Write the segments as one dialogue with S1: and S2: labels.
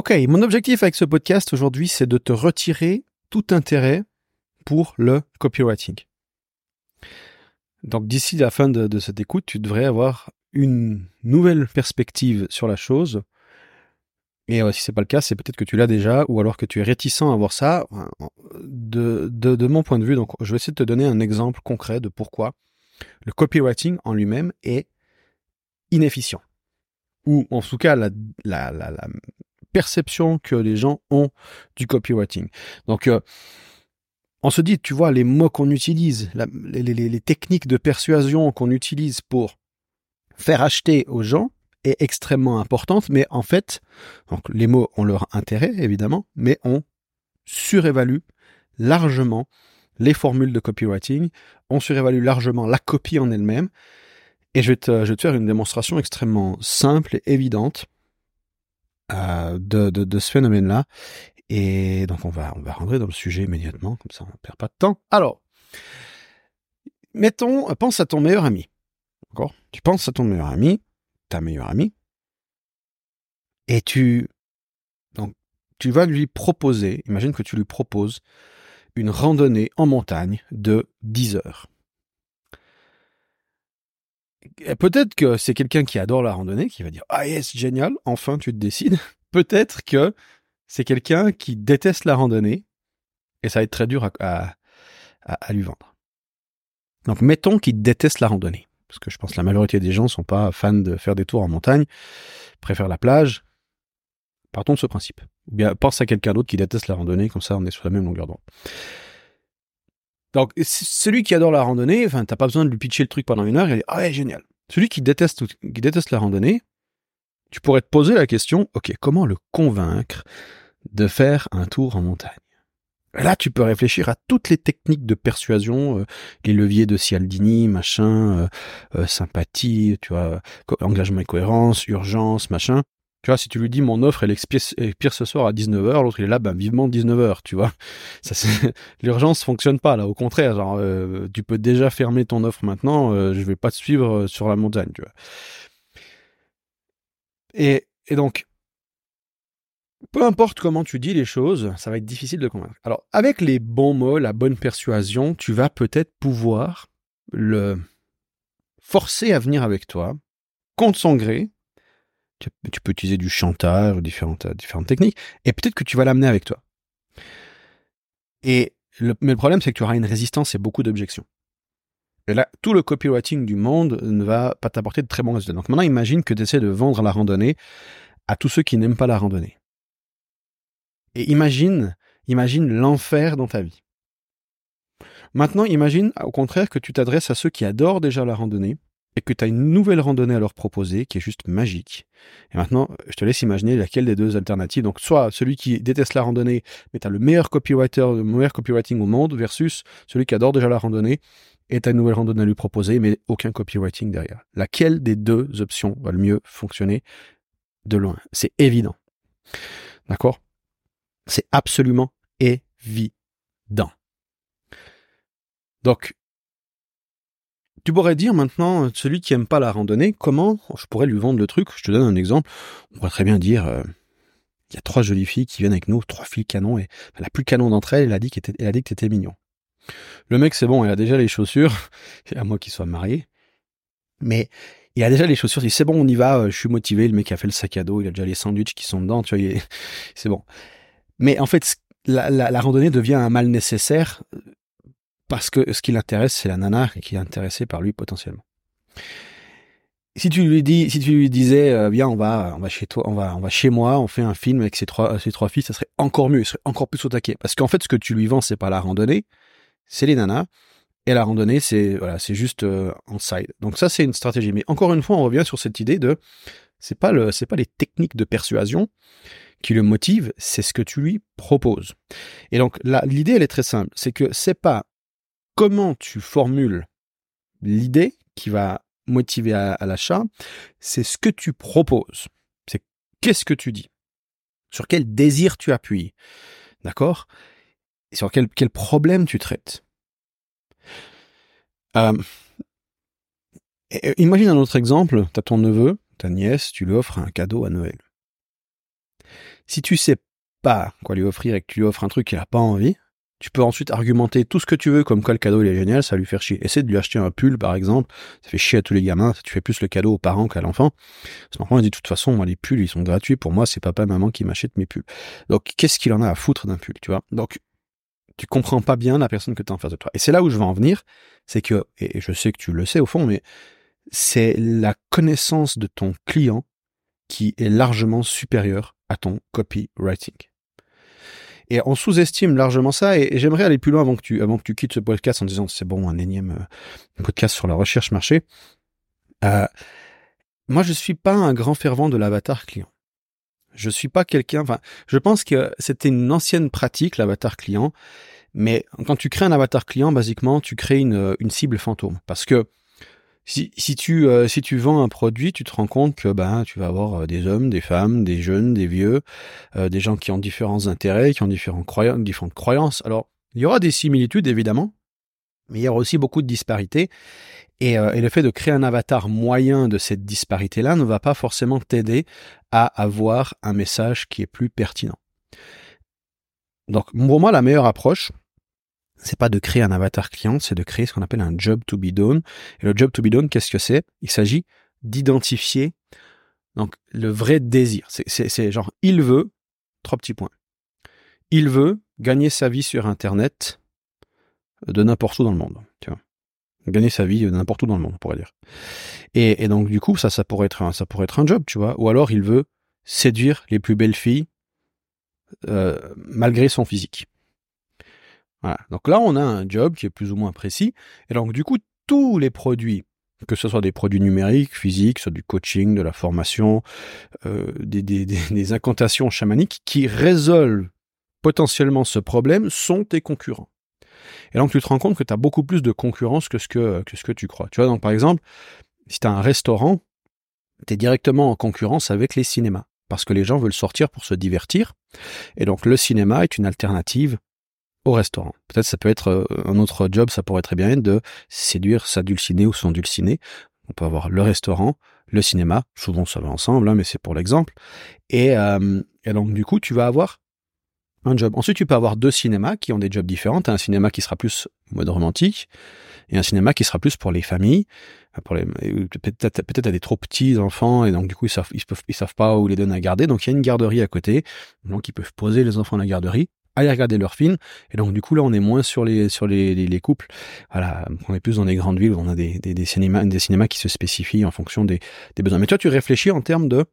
S1: Ok, mon objectif avec ce podcast aujourd'hui, c'est de te retirer tout intérêt pour le copywriting. Donc d'ici la fin de, cette écoute, tu devrais avoir une nouvelle perspective sur la chose. Et euh, si c'est pas le cas, c'est peut-être que tu l'as déjà, ou alors que tu es réticent à voir ça. De, mon point de vue, donc je vais essayer de te donner un exemple concret de pourquoi le copywriting en lui-même est inefficient. Ou en tout cas la perception que les gens ont du copywriting. Donc, euh, on se dit, tu vois, les mots qu'on utilise, les, techniques de persuasion qu'on utilise pour faire acheter aux gens est extrêmement importante, mais en fait, donc les mots ont leur intérêt, évidemment, mais on surévalue largement les formules de copywriting, on surévalue largement la copie en elle-même, et je te, je vais te faire une démonstration extrêmement simple et évidente euh, de, de, ce phénomène-là. Et donc on va, on va rentrer dans le sujet immédiatement, comme ça on ne perd pas de temps. Alors, mettons, pense à ton meilleur ami. D'accord? Tu penses à ton meilleur ami, ta meilleure amie, et tu, donc, tu vas lui proposer, imagine que tu lui proposes une randonnée en montagne de 10 heures. Peut-être que c'est quelqu'un qui adore la randonnée, qui va dire Ah yes, génial, enfin tu te décides. Peut-être que c'est quelqu'un qui déteste la randonnée, et ça va être très dur à, à, lui vendre. Donc mettons qu'il déteste la randonnée, parce que je pense que la majorité des gens sont pas fans de faire des tours en montagne, préfèrent la plage. Partons de ce principe. Ou bien pense à quelqu'un d'autre qui déteste la randonnée, comme ça on est sur la même longueur d'onde. Donc, celui qui adore la randonnée, enfin, t'as pas besoin de lui pitcher le truc pendant une heure, il dit, ah génial. Celui qui déteste, qui déteste la randonnée, tu pourrais te poser la question, ok, comment le convaincre de faire un tour en montagne? Là, tu peux réfléchir à toutes les techniques de persuasion, euh, les leviers de Cialdini, machin, euh, euh, sympathie, tu vois, engagement et cohérence, urgence, machin. Tu vois, si tu lui dis mon offre elle expire ce soir à 19h, l'autre il est là, ben vivement 19h, tu vois. Ça l'urgence fonctionne pas là, au contraire, genre euh, tu peux déjà fermer ton offre maintenant, euh, je vais pas te suivre euh, sur la montagne, tu vois. Et, et donc peu importe comment tu dis les choses, ça va être difficile de convaincre. Alors, avec les bons mots, la bonne persuasion, tu vas peut-être pouvoir le forcer à venir avec toi, contre son gré, tu, peux utiliser du chantage euh, différentes techniques, et peut-être que tu vas l'amener avec toi. Mais le problème, c'est que tu auras une résistance et beaucoup d'objections. Et là, tout le copywriting du monde ne va pas t'apporter de très bons résultats. Donc maintenant, imagine que tu essaies de vendre la randonnée à tous ceux qui n'aiment pas la randonnée. Et imagine, imagine l'enfer dans ta vie. Maintenant, imagine au contraire que tu t'adresses à ceux qui adorent déjà la randonnée, et que tu as une nouvelle randonnée à leur proposer qui est juste magique. Et maintenant, je te laisse imaginer laquelle des deux alternatives. Donc, soit celui qui déteste la randonnée, mais tu as le meilleur copywriter, le meilleur copywriting au monde, versus celui qui adore déjà la randonnée et tu as une nouvelle randonnée à lui proposer, mais aucun copywriting derrière. Laquelle des deux options va le mieux fonctionner de loin? C'est évident. D'accord? C'est absolument évident. Donc, tu pourrais dire maintenant, celui qui aime pas la randonnée, comment je pourrais lui vendre le truc? Je te donne un exemple. On pourrait très bien dire, euh, il y a trois jolies filles qui viennent avec nous, trois filles canons, et la plus canon d'entre elles, elle a dit qu'elle a que t'étais mignon. Le mec, c'est bon, il a déjà les chaussures, à moi qu'il soit marié, mais il a déjà les chaussures, il dit c'est bon, on y va, euh, je suis motivé, le mec a fait le sac à dos, il a déjà les sandwichs qui sont dedans, tu vois, c'est bon. Mais en fait, la randonnée devient un mal nécessaire parce que ce qui l'intéresse, c'est la nana qui est intéressée par lui potentiellement. Si tu lui dis, si tu lui disais, euh, viens, on va, on va chez toi, on va, on va chez moi, on fait un film avec ces trois, ces trois filles, ça serait encore mieux, il serait encore plus au taquet. Parce qu'en fait, ce que tu lui vends, c'est pas la randonnée, c'est les nanas. Et la randonnée, c'est voilà, c'est juste euh, side. Donc ça, c'est une stratégie. Mais encore une fois, on revient sur cette idée de, c'est pas le, c'est pas les techniques de persuasion qui le motivent, c'est ce que tu lui proposes. Et donc l'idée, elle est très simple, c'est que c'est pas comment tu formules l'idée qui va motiver à, l'achat, c'est ce que tu proposes. C'est qu'est-ce que tu dis? Sur quel désir tu appuies? D'accord? Sur quel, problème tu traites? Euh, imagine un autre exemple. Tu as ton neveu, ta nièce, tu lui offres un cadeau à Noël. Si tu sais pas quoi lui offrir et que tu lui offres un truc qu'il a pas envie, tu peux ensuite argumenter tout ce que tu veux, comme quoi le cadeau il est génial, ça va lui faire chier. Essaie de lui acheter un pull, par exemple, ça fait chier à tous les gamins, tu fais plus le cadeau aux parents qu'à l'enfant. L'enfant il dit de toute façon, moi les pulls ils sont gratuits, pour moi c'est papa et maman qui m'achètent mes pulls. Donc qu'est-ce qu'il en a à foutre d'un pull, tu vois? Donc tu comprends pas bien la personne que tu as en face de toi. Et c'est là où je veux en venir, c'est que, et je sais que tu le sais au fond, mais c'est la connaissance de ton client qui est largement supérieure à ton copywriting. Et on sous-estime largement ça, et, j'aimerais aller plus loin avant que tu, avant que tu quittes ce podcast en disant c'est bon, un énième euh, podcast sur la recherche marché. Euh, moi, je suis pas un grand fervent de l'avatar client. Je suis pas quelqu'un, enfin, je pense que c'était une ancienne pratique, l'avatar client, mais quand tu crées un avatar client, basiquement, tu crées une, une cible fantôme. Parce que si, tu, euh, si tu vends un produit, tu te rends compte que ben, tu vas avoir euh, des hommes, des femmes, des jeunes, des vieux, euh, des gens qui ont différents intérêts, qui ont différents différentes croyances. Alors, il y aura des similitudes, évidemment, mais il y aura aussi beaucoup de disparités. Et, et le fait de créer un avatar moyen de cette disparité-là ne va pas forcément t'aider à avoir un message qui est plus pertinent. Donc, pour moi, la meilleure approche, c'est pas de créer un avatar client, c'est de créer ce qu'on appelle un job to be done. Et le job to be done, qu'est-ce que c'est? Il s'agit d'identifier donc le vrai désir. C'est genre il veut trois petits points. Il veut gagner sa vie sur Internet de n'importe où dans le monde. Tu vois, gagner sa vie de n'importe où dans le monde, on pourrait dire. Et, donc du coup, ça, ça pourrait être un, ça pourrait être un job, tu vois. Ou alors il veut séduire les plus belles filles euh, malgré son physique. Voilà. Donc là, on a un job qui est plus ou moins précis. Et donc, du coup, tous les produits, que ce soit des produits numériques, physiques, soit du coaching, de la formation, euh, des, des, des, incantations chamaniques, qui résolvent potentiellement ce problème, sont tes concurrents. Et donc, tu te rends compte que tu as beaucoup plus de concurrence que ce que, que ce que tu crois. Tu vois, donc, par exemple, si tu as un restaurant, tu es directement en concurrence avec les cinémas. Parce que les gens veulent sortir pour se divertir. Et donc, le cinéma est une alternative au restaurant. Peut-être ça peut être euh, un autre job, ça pourrait très bien être de séduire, s'adulciner ou s'endulciner. On peut avoir le restaurant, le cinéma, souvent ça va ensemble, hein, mais c'est pour l'exemple. Et, euh, et donc du coup, tu vas avoir un job. Ensuite, tu peux avoir deux cinémas qui ont des jobs différents. un cinéma qui sera plus mode romantique et un cinéma qui sera plus pour les familles. Pour les, peut-être, peut-être à des trop petits enfants et donc du coup ils savent, ils, peuvent, ils savent pas où les donner à garder. Donc il y a une garderie à côté. Donc ils peuvent poser les enfants à la garderie aller regarder leurs films. Et donc du coup là on est moins sur les sur les, les, couples. Voilà, on est plus dans les grandes villes où on a des, des, des cinémas des cinémas qui se spécifient en fonction des, des besoins. Mais toi tu réfléchis en termes de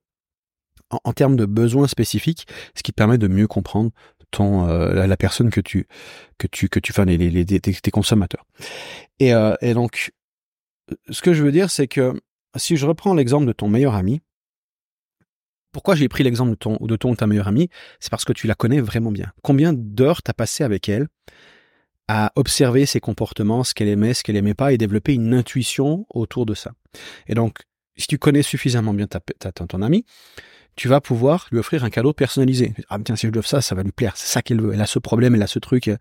S1: en, termes de besoins spécifiques, ce qui te permet de mieux comprendre ton euh, la, personne que tu que tu que tu fais les, les, tes, consommateurs. Et, euh, et donc ce que je veux dire c'est que si je reprends l'exemple de ton meilleur ami, pourquoi j'ai pris l'exemple de ton, de ton ta meilleure amie C'est parce que tu la connais vraiment bien. Combien d'heures t'as passé avec elle à observer ses comportements, ce qu'elle aimait, ce qu'elle aimait pas, et développer une intuition autour de ça? Et donc, si tu connais suffisamment bien ta, ta, ton ami, tu vas pouvoir lui offrir un cadeau personnalisé. Ah tiens, si je lui offre ça, ça va lui plaire. C'est ça qu'elle veut. Elle a ce problème, elle a ce truc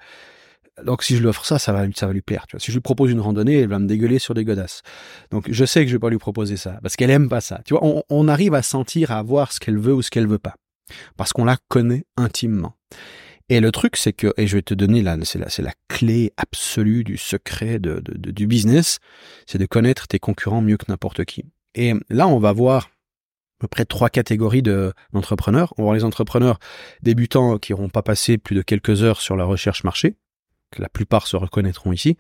S1: donc si je lui offre ça, ça va, ça va lui plaire. Tu vois. Si je lui propose une randonnée, elle va me dégueuler sur des godasses. Donc je sais que je vais pas lui proposer ça parce qu'elle aime pas ça. Tu vois, on, on arrive à sentir, à voir ce qu'elle veut ou ce qu'elle veut pas parce qu'on la connaît intimement. Et le truc, c'est que, et je vais te donner là, c'est la, la clé absolue du secret de, de, du business, c'est de connaître tes concurrents mieux que n'importe qui. Et là, on va voir à peu près trois catégories de, d'entrepreneurs. On va voir les entrepreneurs débutants qui n'auront pas passé plus de quelques heures sur la recherche marché, que la plupart se reconnaîtront ici,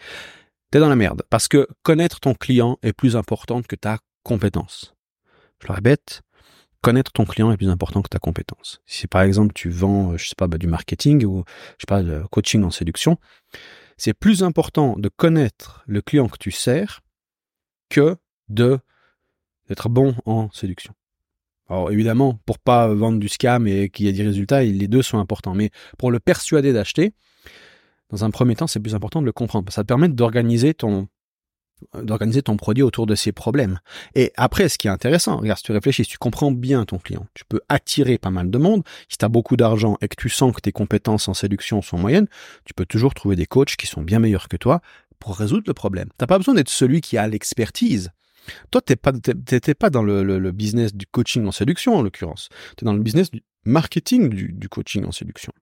S1: t'es dans la merde. Parce que connaître ton client est plus important que ta compétence. Je le répète, connaître ton client est plus important que ta compétence. Si par exemple tu vends, euh, je sais pas, bah, du marketing ou je sais pas, de coaching en séduction, c'est plus important de connaître le client que tu sers que de d'être bon en séduction. Alors évidemment, pour pas vendre du scam et qu'il y ait des résultats, les deux sont importants. Mais pour le persuader d'acheter, dans un premier temps, c'est plus important de le comprendre. Ça te permet d'organiser ton d'organiser ton produit autour de ses problèmes. Et après, ce qui est intéressant, regarde, si tu réfléchis, si tu comprends bien ton client, tu peux attirer pas mal de monde. Si tu as beaucoup d'argent et que tu sens que tes compétences en séduction sont moyennes, tu peux toujours trouver des coachs qui sont bien meilleurs que toi pour résoudre le problème. T'as pas besoin d'être celui qui a l'expertise. Toi, t'es pas, t'étais pas dans le, business du coaching en séduction, en l'occurrence. Tu es dans le business marketing du, du coaching en séduction.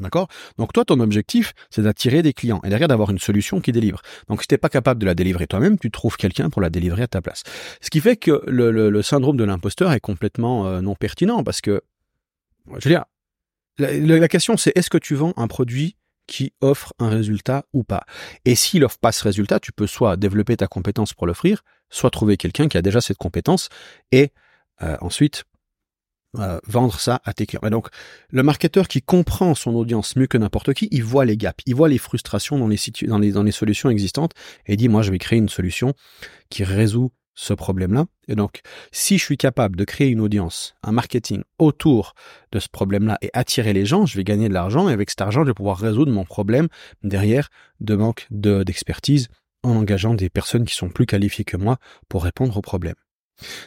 S1: D'accord? Donc toi, ton objectif, c'est d'attirer des clients et derrière d'avoir une solution qui délivre. Donc si t'es pas capable de la délivrer toi-même, tu trouves quelqu'un pour la délivrer à ta place. Ce qui fait que le, le, syndrome de l'imposteur est complètement euh, non pertinent parce que, je veux dire, la, la question c'est est-ce que tu vends un produit qui offre un résultat ou pas? Et s'il offre pas ce résultat, tu peux soit développer ta compétence pour l'offrir, soit trouver quelqu'un qui a déjà cette compétence et euh, ensuite euh, vendre ça à tes clients. Et donc, le marketeur qui comprend son audience mieux que n'importe qui, il voit les gaps, il voit les frustrations dans les, solutions existantes et dit, moi, je vais créer une solution qui résout ce problème-là. Et donc, si je suis capable de créer une audience, un marketing autour de ce problème-là et attirer les gens, je vais gagner de l'argent et avec cet argent, je vais pouvoir résoudre mon problème derrière de manque d'expertise en engageant des personnes qui sont plus qualifiées que moi pour répondre aux problèmes.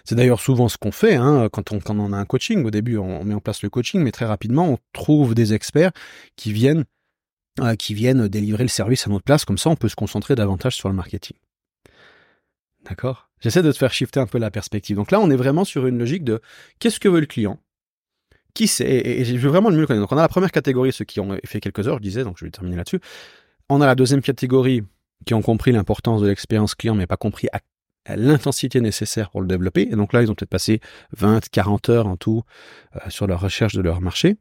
S1: C'est d'ailleurs souvent ce qu'on fait hein, quand, on, a un coaching. Au début, on met en place le coaching, mais très rapidement, on trouve des experts qui viennent, euh, qui viennent délivrer le service à notre place. Comme ça, on peut se concentrer davantage sur le marketing. D'accord? J'essaie de te faire shifter un peu la perspective. Donc là, on est vraiment sur une logique de qu'est-ce que veut le client? Qui c'est? Et, je veux vraiment le mieux connaître. Donc on a la première catégorie, ceux qui ont fait quelques heures, je disais, donc je vais terminer là-dessus. On a la deuxième catégorie qui ont compris l'importance de l'expérience client, mais pas compris à l'intensité nécessaire pour le développer. Et donc là, ils ont peut-être passé 20, 40 heures en tout euh, sur leur recherche de leur marché.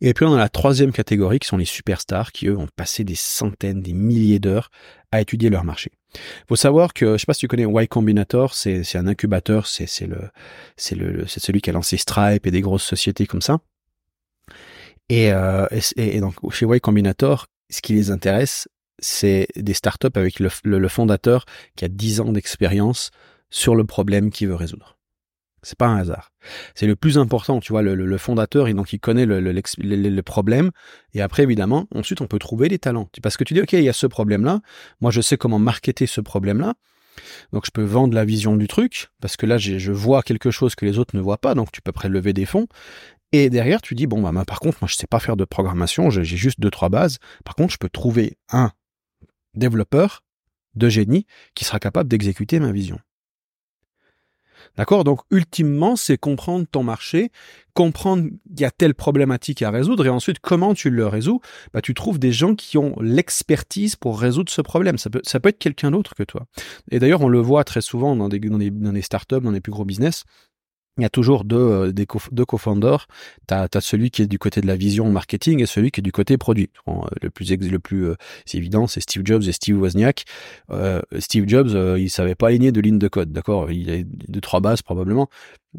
S1: Et puis on a la troisième catégorie qui sont les superstars qui eux ont passé des centaines, des milliers d'heures à étudier leur marché. Faut savoir que je sais pas si tu connais Y Combinator, c'est un incubateur, c'est c'est le c'est le c'est celui qui a lancé Stripe et des grosses sociétés comme ça. Et, euh, et donc chez Y Combinator, ce qui les intéresse, c'est des startups avec le, fondateur qui a 10 ans d'expérience sur le problème qu'il veut résoudre. C'est pas un hasard. C'est le plus important, tu vois, le, fondateur, et donc il connaît le, le, problème, et après, évidemment, ensuite, on peut trouver les talents. Parce que tu dis, OK, il y a ce problème-là, moi, je sais comment marketer ce problème-là, donc je peux vendre la vision du truc, parce que là, je vois quelque chose que les autres ne voient pas, donc tu peux prélever des fonds, et derrière, tu dis, bon, bah, par contre, moi, je sais pas faire de programmation, j'ai juste deux, trois bases, par contre, je peux trouver un développeur de génie qui sera capable d'exécuter ma vision. D'accord? Donc, ultimement, c'est comprendre ton marché, comprendre qu'il y a telle problématique à résoudre et ensuite comment tu le résous? Bah, tu trouves des gens qui ont l'expertise pour résoudre ce problème. Ça peut, ça être quelqu'un d'autre que toi. Et d'ailleurs, on le voit très souvent dans des, dans des, dans des startups, dans les plus gros business il y a toujours deux, euh, co deux co-founders. Tu as, celui qui est du côté de la vision marketing et celui qui est du côté produit. Euh, le plus, le plus euh, évident, c'est Steve Jobs et Steve Wozniak. Steve Jobs, il savait pas aligner de lignes de code, d'accord? Il a deux, trois bases probablement.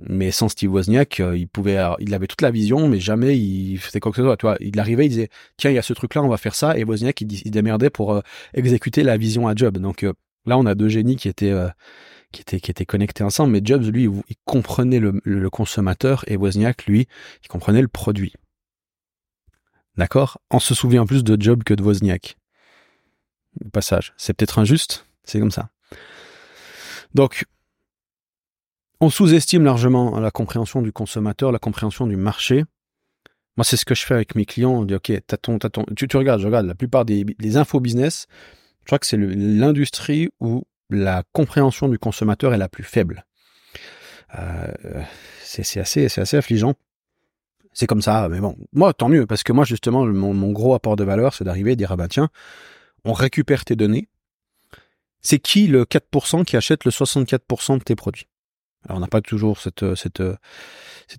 S1: Mais sans Steve Wozniak, il pouvait, il avait toute la vision, mais jamais il faisait quoi que ce soit. Tu il arrivait, il disait, tiens, il y a ce truc-là, on va faire ça. Et Wozniak, il, il démerdait pour exécuter la vision à Job. Donc là, on a deux génies qui étaient qui étaient, connectés ensemble, mais Jobs, lui, il comprenait le, consommateur et Wozniak, lui, il comprenait le produit. D'accord? On se souvient plus de Jobs que de Wozniak. Au passage. C'est peut-être injuste, c'est comme ça. Donc, on sous-estime largement la compréhension du consommateur, la compréhension du marché. Moi, c'est ce que je fais avec mes clients. On dit, OK, t'as ton, t'as ton, tu, tu regardes, je regarde la plupart des, des. Je crois que c'est l'industrie où la compréhension du consommateur est la plus faible. Euh, c'est assez, affligeant. C'est comme ça, mais bon, moi tant mieux, parce que moi justement, mon, gros apport de valeur, c'est d'arriver et dire, ah ben tiens, on récupère tes données. C'est qui le 4% qui achète le 64% de tes produits? Alors on n'a pas toujours cette,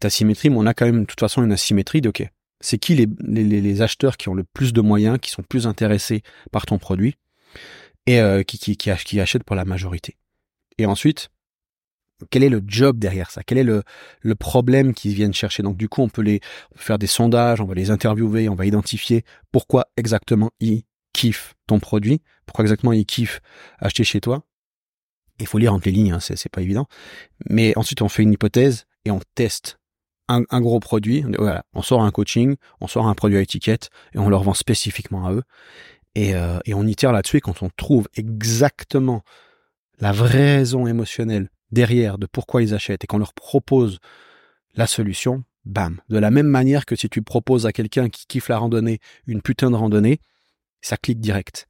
S1: asymétrie, mais on a quand même de toute façon une asymétrie de, ok, c'est qui les acheteurs qui ont le plus de moyens, qui sont plus intéressés par ton produit? Et euh, qui, qui, qui, achètent pour la majorité. Et ensuite, quel est le job derrière ça? Quel est le, le problème qu'ils viennent chercher? Donc du coup, on peut les faire des sondages, on va les interviewer, on va identifier pourquoi exactement ils kiffent ton produit, pourquoi exactement ils kiffent acheter chez toi. Il faut lire entre les lignes, hein, c'est pas évident. Mais ensuite, on fait une hypothèse et on teste un, un, gros produit. On sort un coaching, on sort un produit à étiquette et on leur vend spécifiquement à eux. Et, euh, et on tire là-dessus quand on trouve exactement la vraie raison émotionnelle derrière de pourquoi ils achètent et qu'on leur propose la solution, bam. De la même manière que si tu proposes à quelqu'un qui kiffe la randonnée une putain de randonnée, ça clique direct.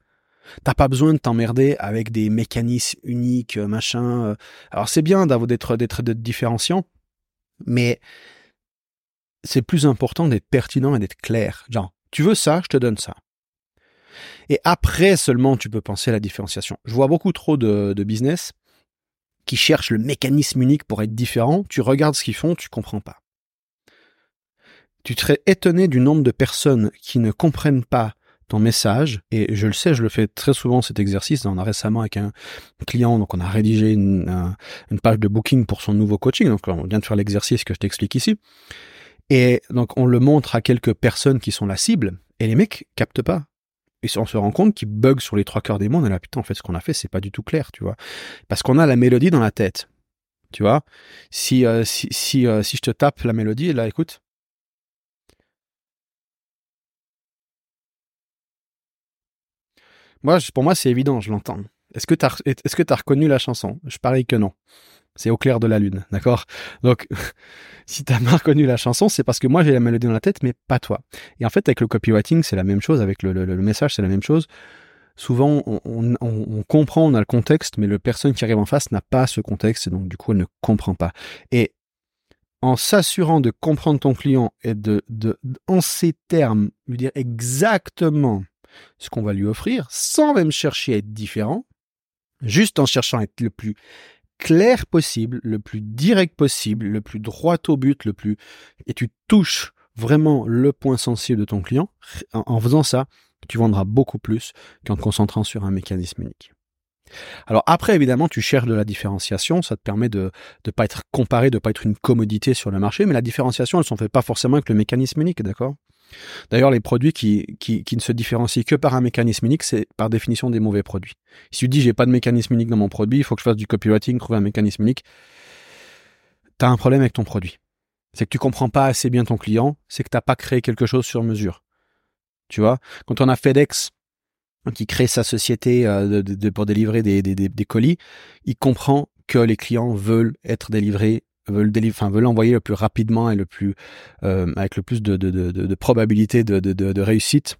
S1: T'as pas besoin de t'emmerder avec des mécanismes uniques, machin. Euh. Alors c'est bien d'être d'être d'être différenciant, mais c'est plus important d'être pertinent et d'être clair. Genre, tu veux ça, je te donne ça. Et après seulement, tu peux penser à la différenciation. Je vois beaucoup trop de, business qui cherchent le mécanisme unique pour être différent. Tu regardes ce qu'ils font, tu comprends pas. Tu serais étonné du nombre de personnes qui ne comprennent pas ton message, et je le sais, je le fais très souvent cet exercice. On a récemment avec un client, donc on a rédigé une, une page de booking pour son nouveau coaching. Donc on vient de faire l'exercice que je t'explique ici. Et donc on le montre à quelques personnes qui sont la cible, et les mecs captent pas. Et on se rend compte qu'ils bug sur les trois quarts des mots. On est là, putain, en fait, ce qu'on a fait, c'est pas du tout clair, tu vois. Parce qu'on a la mélodie dans la tête. Tu vois. Si, euh, si, si, euh, si je te tape la mélodie, là, écoute. Moi, pour moi, c'est évident, je l'entends. Est-ce que tu as reconnu la chanson? Je parie que non. C'est au clair de la lune, d'accord? Donc, si t'as mal reconnu la chanson, c'est parce que moi j'ai la mélodie dans la tête, mais pas toi. Et en fait, avec le copywriting, c'est la même chose. Avec le, message, c'est la même chose. Souvent, on, comprend, on a le contexte, mais le personne qui arrive en face n'a pas ce contexte, et donc du coup, elle ne comprend pas. Et en s'assurant de comprendre ton client et de, de, en ces termes, lui dire exactement ce qu'on va lui offrir, sans même chercher à être différent, juste en cherchant à être le plus clair possible, le plus direct possible, le plus droit au but, le plus et tu touches vraiment le point sensible de ton client. En, faisant ça, tu vendras beaucoup plus qu'en te concentrant sur un mécanisme unique. Alors après, évidemment, tu cherches de la différenciation, ça te permet de ne pas être comparé, de pas être une commodité sur le marché, mais la différenciation, elle ne s'en fait pas forcément avec le mécanisme unique, d'accord? D'ailleurs, les produits qui, qui, ne se différencient que par un mécanisme unique, c'est par définition des mauvais produits. Si tu dis j'ai pas de mécanisme unique dans mon produit, il faut que je fasse du copywriting, trouver un mécanisme unique, tu as un problème avec ton produit. C'est que tu comprends pas assez bien ton client, c'est que t'as pas créé quelque chose sur mesure. Tu vois, quand on a FedEx qui crée sa société euh, pour délivrer des, des colis, il comprend que les clients veulent être délivrés veulent enfin veulent envoyer le plus rapidement et le plus euh, avec le plus de, de, de, de probabilité de, réussite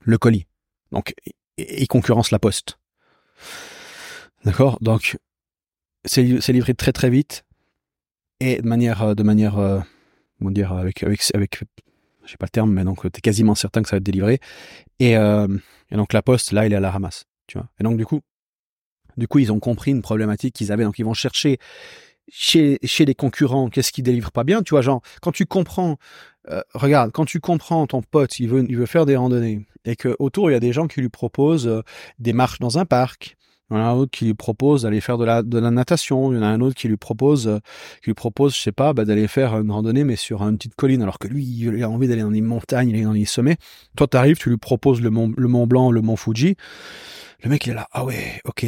S1: le colis. Donc il concurrence la poste. D'accord? Donc c'est livré très très vite et de manière de manière euh, comment dire avec avec avec je sais pas le terme mais donc tu es quasiment certain que ça va être délivré et, euh, et donc la poste là il est à la ramasse, tu vois. Et donc du coup du coup ils ont compris une problématique qu'ils avaient donc ils vont chercher chez, chez les concurrents, qu'est-ce qui délivre pas bien Tu vois, genre, quand tu comprends, euh, regarde, quand tu comprends ton pote, il veut, il veut faire des randonnées, et que autour il y a des gens qui lui proposent euh, des marches dans un parc, il y en a un autre qui lui propose d'aller faire de la, de la natation, il y en a un autre qui lui propose, euh, qui lui propose, je sais pas, bah, d'aller faire une randonnée, mais sur une petite colline, alors que lui, il a envie d'aller dans les montagnes, il est dans les sommets. Toi, t'arrives, tu lui proposes le mont, le mont Blanc, le mont Fuji. Le mec, il est là, ah ouais, ok,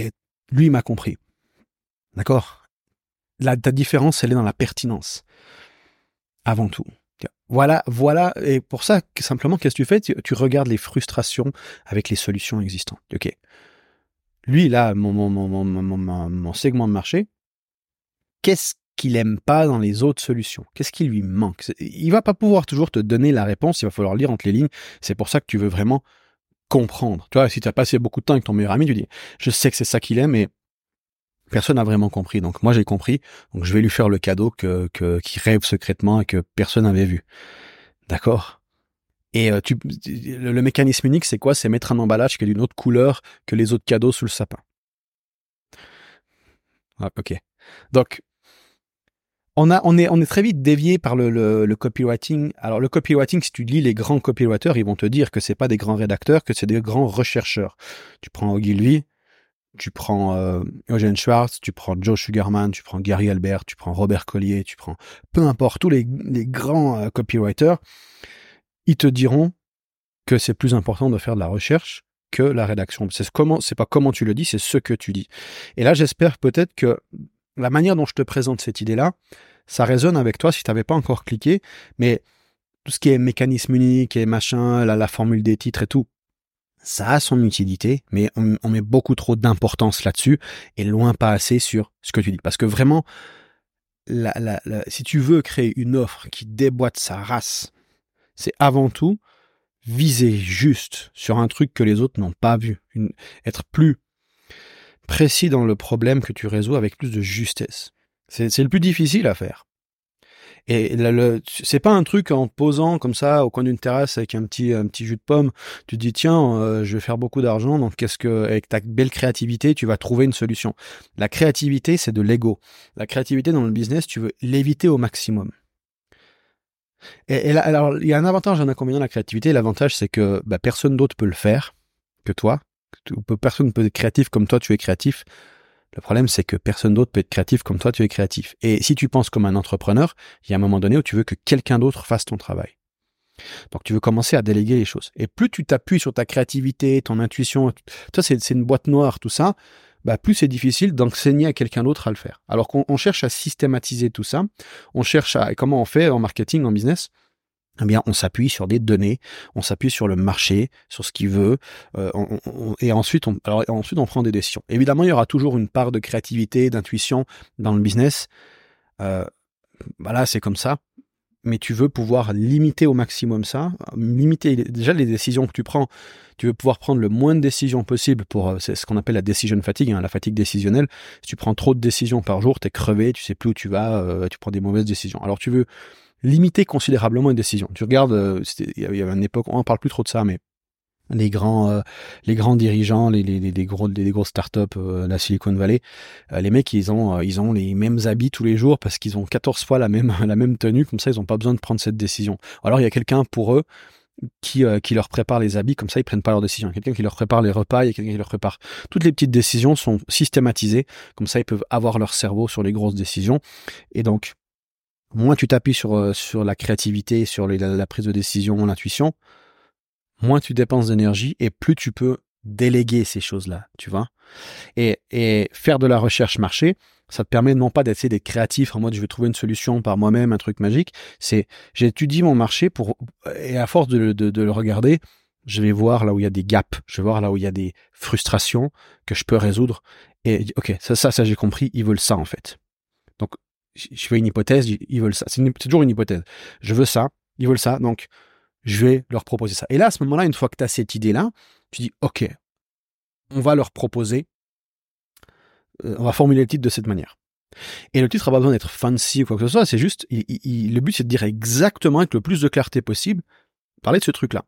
S1: lui, il m'a compris. D'accord? La, différence, elle est dans la pertinence. Avant tout. Voilà, voilà. Et pour ça, simplement, qu'est-ce que tu fais? Tu, regardes les frustrations avec les solutions existantes. Ok? Lui, là, mon, segment de marché, qu'est-ce qu'il aime pas dans les autres solutions? Qu'est-ce qui lui manque? Il va pas pouvoir toujours te donner la réponse. Il va falloir lire entre les lignes. C'est pour ça que tu veux vraiment comprendre. Tu vois, si tu as passé beaucoup de temps avec ton meilleur ami, tu dis, je sais que c'est ça qu'il aime, mais personne n'a vraiment compris. Donc moi j'ai compris. Donc je vais lui faire le cadeau que, que qui rêve secrètement et que personne n'avait vu. D'accord? Et euh, tu, le, mécanisme unique, c'est quoi? C'est mettre un emballage qui est d'une autre couleur que les autres cadeaux sous le sapin. Ah, ok. Donc on a, on est, on est très vite dévié par le, le, le, copywriting. Alors le copywriting, si tu lis les grands copywriters, ils vont te dire que c'est pas des grands rédacteurs, que c'est des grands rechercheurs. Tu prends Ogilvy, tu prends euh, Eugene Schwartz, tu prends Joe Sugarman, tu prends Gary Albert, tu prends Robert Collier, tu prends peu importe tous les, grands euh, copywriters, ils te diront que c'est plus important de faire de la recherche que la rédaction. C'est comment, c'est pas comment tu le dis, c'est ce que tu dis. Et là, j'espère peut-être que la manière dont je te présente cette idée-là, ça résonne avec toi si tu n'avais pas encore cliqué, mais tout ce qui est mécanisme unique et machin, la, la formule des titres et tout, ça a son utilité, mais on, met beaucoup trop d'importance là-dessus et loin pas assez sur ce que tu dis. Parce que vraiment, si tu veux créer une offre qui déboîte sa race, c'est avant tout viser juste sur un truc que les autres n'ont pas vu, être plus précis dans le problème que tu résous avec plus de justesse. C'est le plus difficile à faire. Et c'est pas un truc en posant comme ça au coin d'une terrasse avec un petit un petit jus de pomme. Tu te dis tiens, euh, je vais faire beaucoup d'argent, donc qu'est-ce que avec ta belle créativité, tu vas trouver une solution. La créativité, c'est de l'ego. La créativité dans le business, tu veux l'éviter au maximum. Et, là, alors il y a un avantage, un inconvénient de la créativité. L'avantage, c'est que bah, personne d'autre peut le faire que toi. Personne ne peut être créatif comme toi, tu es créatif. Le problème, c'est que personne d'autre peut être créatif comme toi, tu es créatif. Et si tu penses comme un entrepreneur, il y a un moment donné où tu veux que quelqu'un d'autre fasse ton travail. Donc tu veux commencer à déléguer les choses. Et plus tu t'appuies sur ta créativité, ton intuition, toi c'est une boîte noire, tout ça, bah plus c'est difficile d'enseigner à quelqu'un d'autre à le faire. Alors qu'on cherche à systématiser tout ça, on cherche à comment on fait en marketing, en business, eh bien, on s'appuie sur des données, on s'appuie sur le marché, sur ce qu'il veut, euh, et ensuite, on, alors, ensuite on prend des décisions. Évidemment, il y aura toujours une part de créativité, d'intuition dans le business. Euh, voilà, c'est comme ça. Mais tu veux pouvoir limiter au maximum ça, limiter déjà les décisions que tu prends. Tu veux pouvoir prendre le moins de décisions possible pour, euh, c'est ce qu'on appelle la decision fatigue, hein, la fatigue décisionnelle. Si tu prends trop de décisions par jour, t'es crevé, tu sais plus où tu vas, tu prends des mauvaises décisions. Alors tu veux limiter considérablement une décision. Tu regardes, euh, il y avait une époque, on en parle plus trop de ça, mais les grands euh, les grands dirigeants les les, les gros les grosses startups euh, la Silicon Valley les mecs ils ont ils ont les mêmes habits tous les jours parce qu'ils ont 14 fois la même la même tenue comme ça ils ont pas besoin de prendre cette décision alors il y a quelqu'un pour eux qui, qui leur prépare les habits, comme ça ils prennent pas leurs décisions. Quelqu'un qui leur prépare les repas, il y a quelqu'un qui leur prépare. Toutes les petites décisions sont systématisées, comme ça ils peuvent avoir leur cerveau sur les grosses décisions. Et donc, moins tu t'appuies sur, euh, sur la créativité, sur la, prise de décision, l'intuition, moins tu dépenses d'énergie et plus tu peux déléguer ces choses-là, tu vois. Et, et faire de la recherche marché, ça te permet non pas d'essayer d'être créatif en mode je vais trouver une solution par moi-même, un truc magique. C'est j'étudie mon marché pour et à force de, de, de, le regarder, je vais voir là où il y a des gaps, je vais voir là où il y a des frustrations que je peux résoudre. Et ok, ça, ça, ça j'ai compris, ils veulent ça en fait. Donc je fais une hypothèse, ils veulent ça. C'est toujours une hypothèse. Je veux ça, ils veulent ça, donc je vais leur proposer ça. Et là, à ce moment-là, une fois que tu as cette idée-là, tu dis, OK, on va leur proposer, euh, on va formuler le titre de cette manière. Et le titre n'a pas besoin d'être fancy ou quoi que ce soit, c'est juste, le but c'est de dire exactement avec le plus de clarté possible, parler de ce truc-là.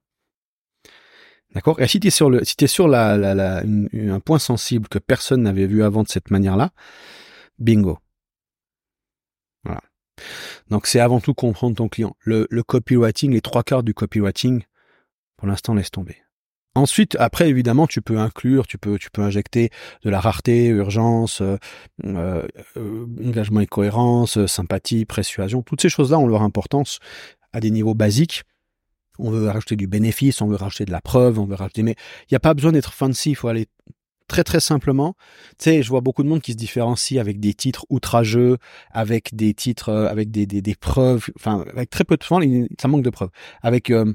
S1: D'accord? Et si tu es sur, le, si es sur la, la, un point sensible que personne n'avait vu avant de cette manière-là, bingo. Donc c'est avant tout comprendre ton client. Le, le copywriting, les trois quarts du copywriting, pour l'instant laisse tomber. Ensuite, après évidemment, tu peux inclure, tu peux, tu peux injecter de la rareté, urgence, euh, euh, engagement et cohérence, euh, sympathie, persuasion. Toutes ces choses-là ont leur importance à des niveaux basiques. On veut rajouter du bénéfice, on veut rajouter de la preuve, on veut rajouter, mais il n'y a pas besoin d'être fancy. Il faut aller très très simplement. Tu sais, je vois beaucoup de monde qui se différencie avec des titres outrageux, avec des titres, euh, avec des, des, preuves, enfin avec très peu de souvent, ça manque de preuves. Avec euh,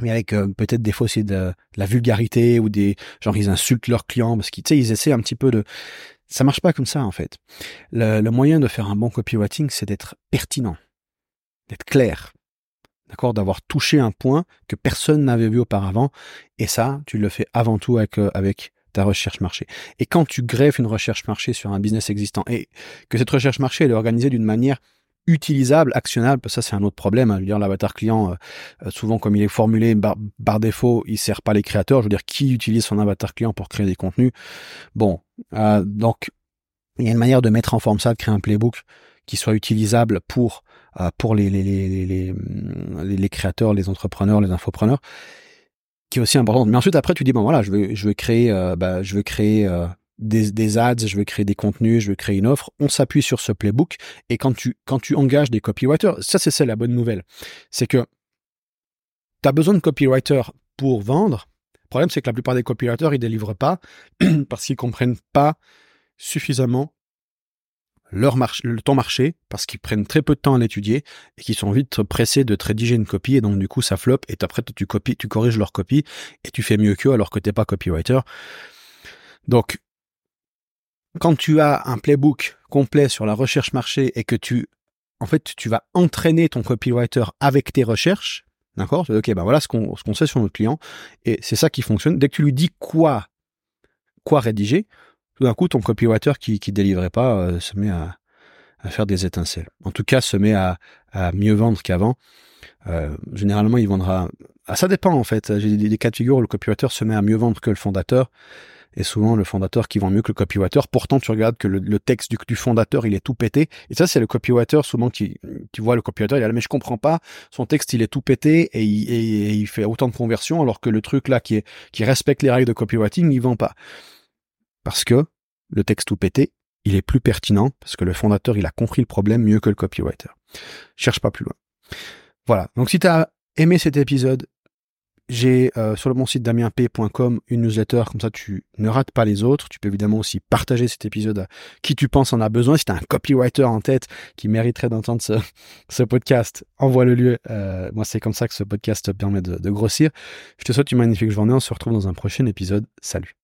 S1: avec euh, peut-être des fois aussi de, la vulgarité ou des genre ils insultent leurs clients parce qu'ils tu sais ils essaient un petit peu de ça marche pas comme ça en fait. Le, le moyen de faire un bon copywriting c'est d'être pertinent, d'être clair, d'accord, d'avoir touché un point que personne n'avait vu auparavant et ça tu le fais avant tout avec avec ta recherche marché. Et quand tu greffes une recherche marché sur un business existant et que cette recherche marché elle est organisée d'une manière utilisable, actionnable, ça c'est un autre problème. Hein. Je veux dire, l'avatar client, euh, euh, souvent comme il est formulé par, défaut, il sert pas les créateurs. Je veux dire, qui utilise son avatar client pour créer des contenus? Bon, euh, donc il y a une manière de mettre en forme ça, de créer un playbook qui soit utilisable pour pour les les, les, les, les créateurs, les entrepreneurs, les infopreneurs qui est aussi importante. Mais ensuite, après, tu dis bon voilà, je veux je veux créer euh, bah, je veux créer euh, des, des ads, je veux créer des contenus, je veux créer une offre. On s'appuie sur ce playbook et quand tu quand tu engages des copywriters, ça c'est la bonne nouvelle, c'est que tu as besoin de copywriters pour vendre. Le problème c'est que la plupart des copywriters ils délivrent pas parce qu'ils comprennent pas suffisamment leur le ton marché parce qu'ils prennent très peu de temps à l'étudier et qu'ils sont vite pressés de te rédiger une copie et donc du coup ça flop et après tu copies, tu corriges leur copie et tu fais mieux qu'eux alors que t'es pas copywriter. Donc quand tu as un playbook complet sur la recherche marché et que tu en fait tu vas entraîner ton copywriter avec tes recherches, d'accord Ok, ben voilà ce qu'on ce qu'on sait sur notre client et c'est ça qui fonctionne. Dès que tu lui dis quoi quoi rédiger, tout d'un coup, ton copywriter qui qui délivrait pas euh, se met à, faire des étincelles. En tout cas, se met à, mieux vendre qu'avant. Euh, généralement, il vendra. Ah, ça dépend en fait. J'ai des, cas de figure où le copywriter se met à mieux vendre que le fondateur. Et souvent, le fondateur qui vend mieux que le copywriter. Pourtant, tu regardes que le, texte du, fondateur, il est tout pété. Et ça, c'est le copywriter souvent qui, tu vois, le copywriter, il a mais je comprends pas. Son texte, il est tout pété et il, et il fait autant de conversions alors que le truc là qui est, qui respecte les règles de copywriting, il vend pas. Parce que le texte tout pété, il est plus pertinent parce que le fondateur, il a compris le problème mieux que le copywriter. Cherche pas plus loin. Voilà. Donc si tu as aimé cet épisode, j'ai euh, sur mon site damienp.com une newsletter, comme ça tu ne rates pas les autres. Tu peux évidemment aussi partager cet épisode à qui tu penses en a besoin. Si tu as un copywriter en tête qui mériterait d'entendre ce, podcast, envoie-le lui. Euh, moi, c'est comme ça que ce podcast permet de, de grossir. Je te souhaite une magnifique journée. On se retrouve dans un prochain épisode. Salut.